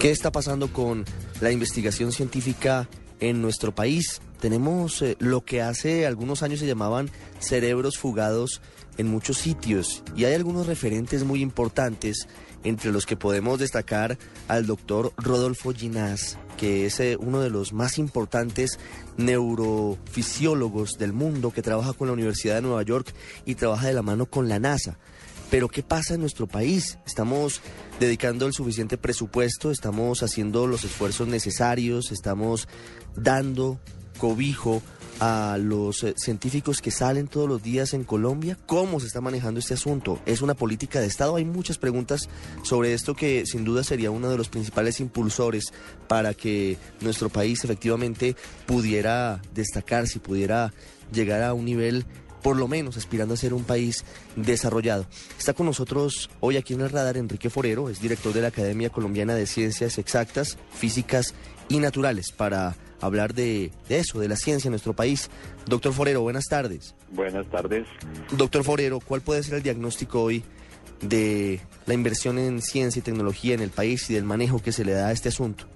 ¿Qué está pasando con la investigación científica en nuestro país? Tenemos eh, lo que hace algunos años se llamaban cerebros fugados en muchos sitios y hay algunos referentes muy importantes entre los que podemos destacar al doctor Rodolfo Ginás, que es eh, uno de los más importantes neurofisiólogos del mundo, que trabaja con la Universidad de Nueva York y trabaja de la mano con la NASA. Pero ¿qué pasa en nuestro país? Estamos dedicando el suficiente presupuesto, estamos haciendo los esfuerzos necesarios, estamos dando cobijo a los eh, científicos que salen todos los días en Colombia? ¿Cómo se está manejando este asunto? ¿Es una política de Estado? Hay muchas preguntas sobre esto que sin duda sería uno de los principales impulsores para que nuestro país efectivamente pudiera destacarse, pudiera llegar a un nivel por lo menos aspirando a ser un país desarrollado. Está con nosotros hoy aquí en el radar Enrique Forero, es director de la Academia Colombiana de Ciencias Exactas, Físicas y Naturales, para hablar de, de, eso, de la ciencia en nuestro país. Doctor Forero, buenas tardes. Buenas tardes. Doctor Forero, ¿cuál puede ser el diagnóstico hoy de la inversión en ciencia y tecnología en el país y del manejo que se le da a este asunto?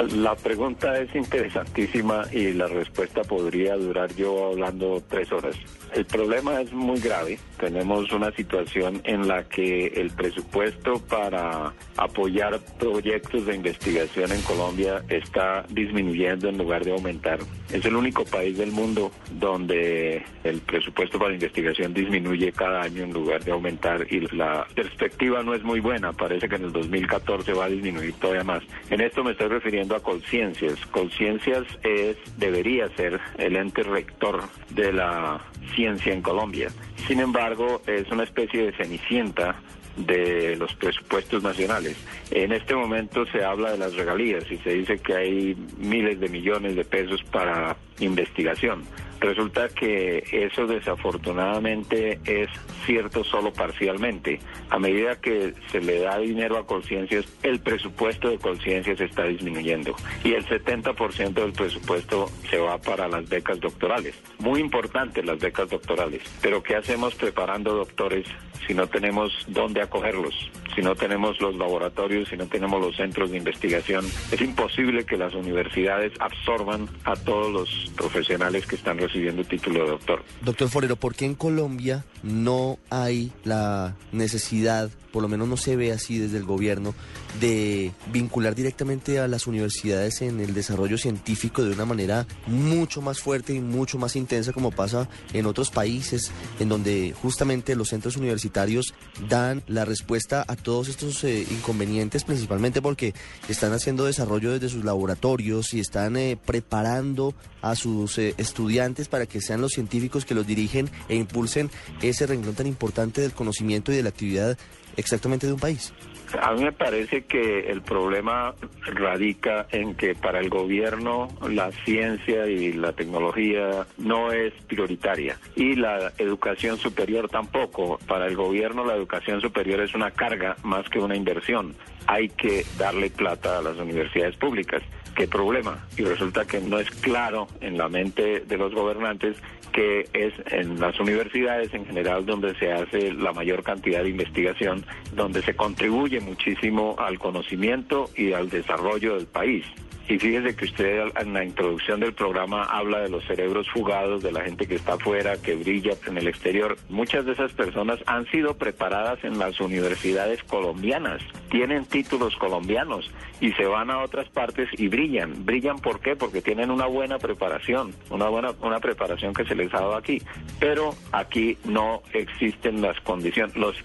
La pregunta es interesantísima y la respuesta podría durar yo hablando tres horas. El problema es muy grave. Tenemos una situación en la que el presupuesto para apoyar proyectos de investigación en Colombia está disminuyendo en lugar de aumentar. Es el único país del mundo donde el presupuesto para investigación disminuye cada año en lugar de aumentar y la perspectiva no es muy buena. Parece que en el 2014 va a disminuir todavía más. En esto me estoy refiriendo a Colciencias. Colciencias es, debería ser el ente rector de la ciencia en Colombia. Sin embargo, es una especie de cenicienta de los presupuestos nacionales. En este momento se habla de las regalías y se dice que hay miles de millones de pesos para investigación. Resulta que eso desafortunadamente es cierto solo parcialmente. A medida que se le da dinero a conciencias, el presupuesto de conciencias está disminuyendo y el 70% del presupuesto se va para las becas doctorales. Muy importantes las becas doctorales, pero ¿qué hacemos preparando doctores si no tenemos dónde acogerlos? Si no tenemos los laboratorios, si no tenemos los centros de investigación, es imposible que las universidades absorban a todos los profesionales que están recibiendo título de doctor. Doctor Forero, ¿por qué en Colombia no hay la necesidad, por lo menos no se ve así desde el gobierno, de vincular directamente a las universidades en el desarrollo científico de una manera mucho más fuerte y mucho más intensa como pasa en otros países, en donde justamente los centros universitarios dan la respuesta a todos estos eh, inconvenientes, principalmente porque están haciendo desarrollo desde sus laboratorios y están eh, preparando a sus eh, estudiantes para que sean los científicos que los dirigen e impulsen ese renglón tan importante del conocimiento y de la actividad exactamente de un país. A mí me parece que el problema radica en que para el gobierno la ciencia y la tecnología no es prioritaria y la educación superior tampoco. Para el gobierno la educación superior es una carga más que una inversión. Hay que darle plata a las universidades públicas. ¿Qué problema? Y resulta que no es claro en la mente de los gobernantes que es en las universidades en general donde se hace la mayor cantidad de investigación, donde se contribuye muchísimo al conocimiento y al desarrollo del país. Y fíjese que usted en la introducción del programa habla de los cerebros fugados, de la gente que está afuera, que brilla en el exterior. Muchas de esas personas han sido preparadas en las universidades colombianas, tienen títulos colombianos y se van a otras partes y brillan. ¿Brillan por qué? Porque tienen una buena preparación, una buena una preparación que se les ha dado aquí. Pero aquí no existen las condiciones. Los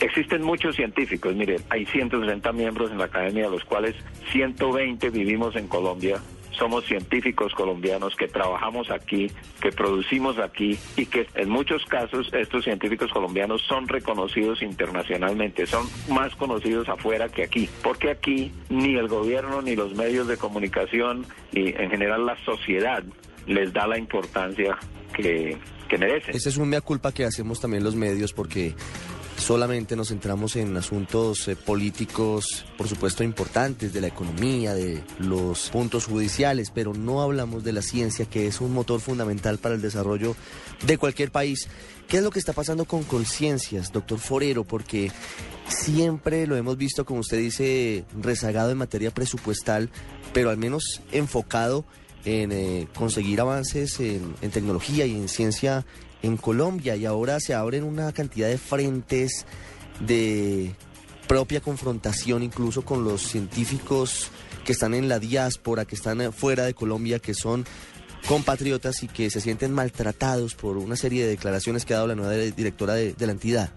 Existen muchos científicos, mire, hay 160 miembros en la academia, de los cuales 120 vivimos en Colombia somos científicos colombianos que trabajamos aquí, que producimos aquí y que en muchos casos estos científicos colombianos son reconocidos internacionalmente, son más conocidos afuera que aquí, porque aquí ni el gobierno ni los medios de comunicación y en general la sociedad les da la importancia que, que merecen. Ese es un mea culpa que hacemos también los medios porque solamente nos centramos en asuntos eh, políticos, por supuesto, importantes, de la economía, de los puntos judiciales, pero no hablamos de la ciencia, que es un motor fundamental para el desarrollo de cualquier país. ¿Qué es lo que está pasando con conciencias, doctor Forero? Porque siempre lo hemos visto, como usted dice, rezagado en materia presupuestal, pero al menos enfocado en eh, conseguir avances en, en tecnología y en ciencia en Colombia y ahora se abren una cantidad de frentes de propia confrontación incluso con los científicos que están en la diáspora, que están fuera de Colombia, que son compatriotas y que se sienten maltratados por una serie de declaraciones que ha dado la nueva directora de, la entidad.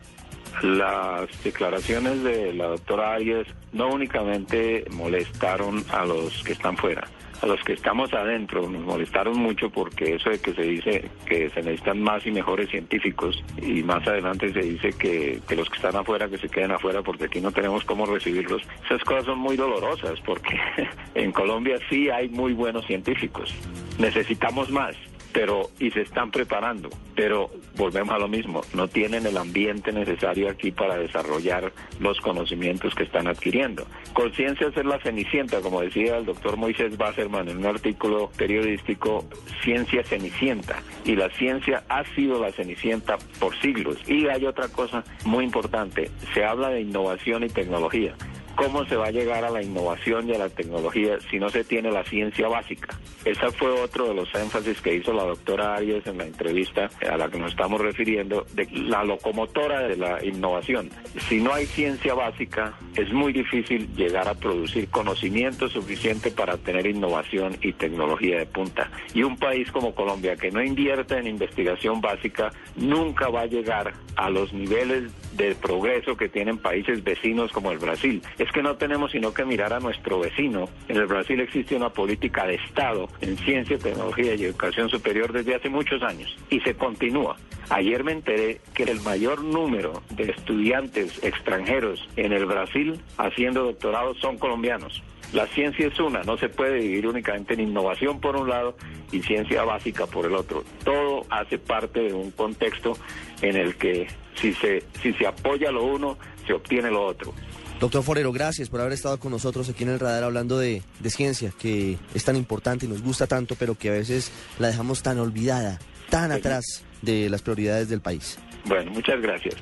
Las declaraciones de la doctora Arias no únicamente molestaron a los que están fuera, a los que estamos adentro nos molestaron mucho porque eso de que se dice que se necesitan más y mejores científicos y más adelante se dice que, que los que están afuera que se queden afuera porque aquí no tenemos cómo recibirlos. Esas cosas son muy dolorosas porque en Colombia sí hay muy buenos científicos. Necesitamos más pero y se están preparando, pero volvemos a lo mismo, no tienen el ambiente necesario aquí para desarrollar los conocimientos que están adquiriendo. Conciencia es la cenicienta, como decía el doctor Moisés Basserman en un artículo periodístico, ciencia cenicienta, y la ciencia ha sido la cenicienta por siglos. Y hay otra cosa muy importante, se habla de innovación y tecnología. ¿Cómo se va a llegar a la innovación y a la tecnología si no se tiene la ciencia básica? Ese fue otro de los énfasis que hizo la doctora Arias en la entrevista a la que nos estamos refiriendo, de la locomotora de la innovación. Si no hay ciencia básica, es muy difícil llegar a producir conocimiento suficiente para tener innovación y tecnología de punta. Y un país como Colombia que no invierte en investigación básica nunca va a llegar a los niveles de progreso que tienen países vecinos como el Brasil es que no tenemos sino que mirar a nuestro vecino. En el Brasil existe una política de Estado en ciencia, tecnología y educación superior desde hace muchos años y se continúa. Ayer me enteré que el mayor número de estudiantes extranjeros en el Brasil haciendo doctorados son colombianos. La ciencia es una, no se puede dividir únicamente en innovación por un lado y ciencia básica por el otro. Todo hace parte de un contexto en el que si se, si se apoya lo uno, se obtiene lo otro. Doctor Forero, gracias por haber estado con nosotros aquí en el radar hablando de, ciencia, que es tan importante y nos gusta tanto, pero que a veces la dejamos tan olvidada, tan atrás de las prioridades del país. Bueno, muchas gracias.